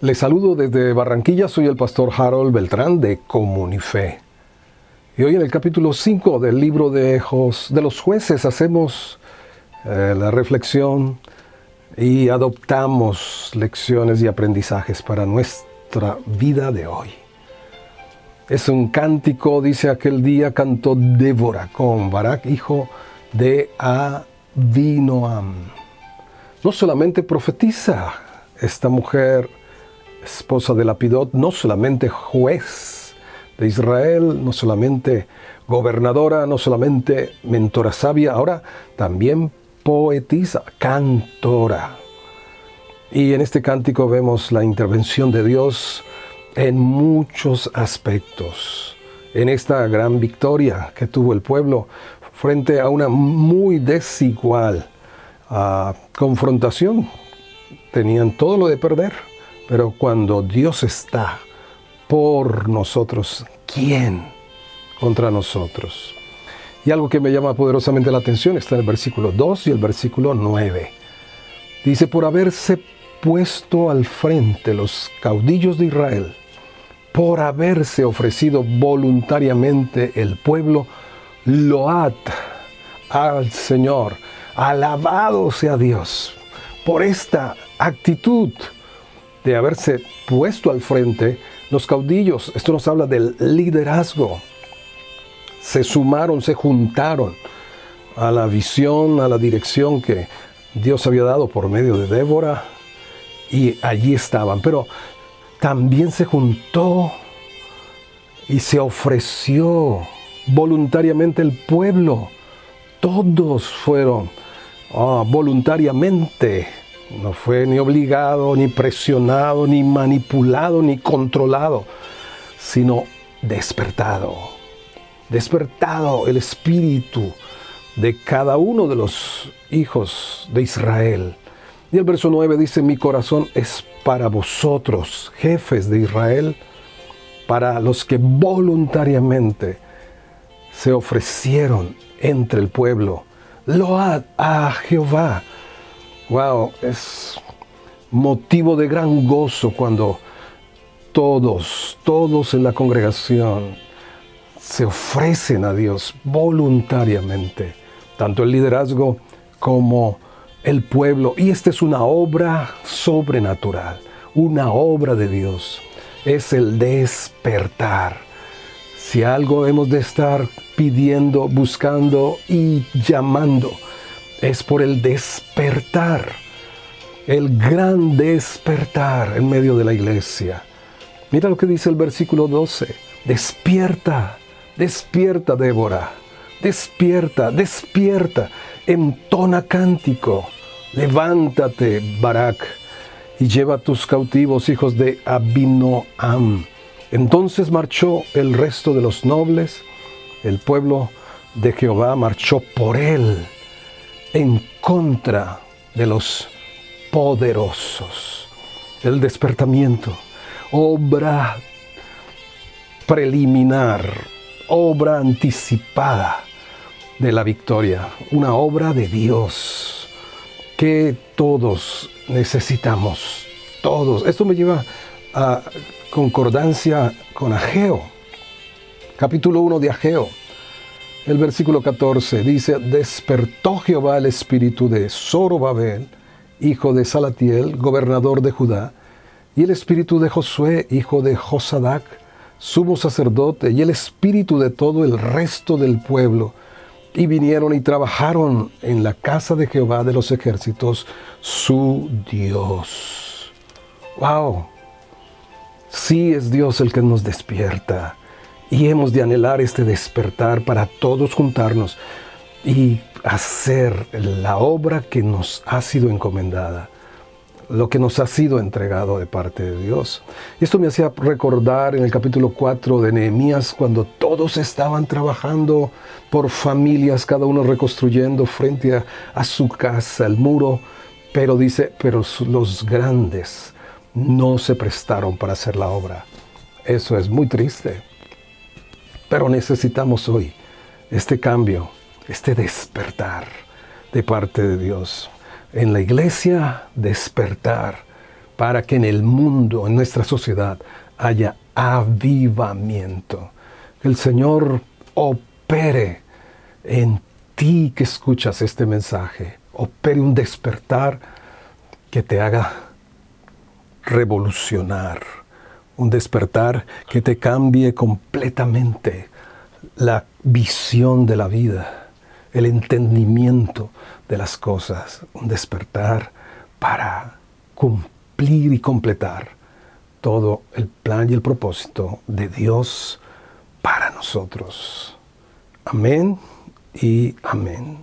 Les saludo desde Barranquilla, soy el pastor Harold Beltrán de Comunife. Y hoy en el capítulo 5 del libro de, de los jueces hacemos eh, la reflexión y adoptamos lecciones y aprendizajes para nuestra vida de hoy. Es un cántico, dice aquel día, cantó Débora con Barak, hijo de Abinoam. No solamente profetiza esta mujer esposa de Lapidot, no solamente juez de Israel, no solamente gobernadora, no solamente mentora sabia, ahora también poetisa, cantora. Y en este cántico vemos la intervención de Dios en muchos aspectos. En esta gran victoria que tuvo el pueblo frente a una muy desigual ah, confrontación. Tenían todo lo de perder pero cuando Dios está por nosotros, ¿quién contra nosotros? Y algo que me llama poderosamente la atención está en el versículo 2 y el versículo 9. Dice, por haberse puesto al frente los caudillos de Israel, por haberse ofrecido voluntariamente el pueblo, load al Señor, alabado sea Dios por esta actitud de haberse puesto al frente, los caudillos, esto nos habla del liderazgo, se sumaron, se juntaron a la visión, a la dirección que Dios había dado por medio de Débora y allí estaban. Pero también se juntó y se ofreció voluntariamente el pueblo. Todos fueron ah, voluntariamente no fue ni obligado, ni presionado, ni manipulado, ni controlado, sino despertado. Despertado el espíritu de cada uno de los hijos de Israel. Y el verso 9 dice, mi corazón es para vosotros, jefes de Israel, para los que voluntariamente se ofrecieron entre el pueblo. Load a Jehová Wow, es motivo de gran gozo cuando todos, todos en la congregación se ofrecen a Dios voluntariamente, tanto el liderazgo como el pueblo. Y esta es una obra sobrenatural, una obra de Dios. Es el despertar. Si algo hemos de estar pidiendo, buscando y llamando, es por el despertar, el gran despertar en medio de la iglesia. Mira lo que dice el versículo 12. Despierta, despierta Débora, despierta, despierta, entona cántico, levántate Barak y lleva tus cautivos hijos de Abinoam. Entonces marchó el resto de los nobles, el pueblo de Jehová marchó por él en contra de los poderosos. El despertamiento, obra preliminar, obra anticipada de la victoria, una obra de Dios que todos necesitamos, todos. Esto me lleva a concordancia con Ageo, capítulo 1 de Ageo. El versículo 14 dice, despertó Jehová el espíritu de Zorobabel, hijo de Salatiel, gobernador de Judá, y el espíritu de Josué, hijo de Josadac, sumo sacerdote, y el espíritu de todo el resto del pueblo, y vinieron y trabajaron en la casa de Jehová de los ejércitos, su Dios. ¡Wow! Sí es Dios el que nos despierta y hemos de anhelar este despertar para todos juntarnos y hacer la obra que nos ha sido encomendada, lo que nos ha sido entregado de parte de Dios. Esto me hacía recordar en el capítulo 4 de Nehemías cuando todos estaban trabajando por familias, cada uno reconstruyendo frente a, a su casa el muro, pero dice, pero los grandes no se prestaron para hacer la obra. Eso es muy triste. Pero necesitamos hoy este cambio, este despertar de parte de Dios. En la iglesia, despertar para que en el mundo, en nuestra sociedad, haya avivamiento. Que el Señor opere en ti que escuchas este mensaje, opere un despertar que te haga revolucionar, un despertar que te cambie completamente la visión de la vida, el entendimiento de las cosas, un despertar para cumplir y completar todo el plan y el propósito de Dios para nosotros. Amén y amén.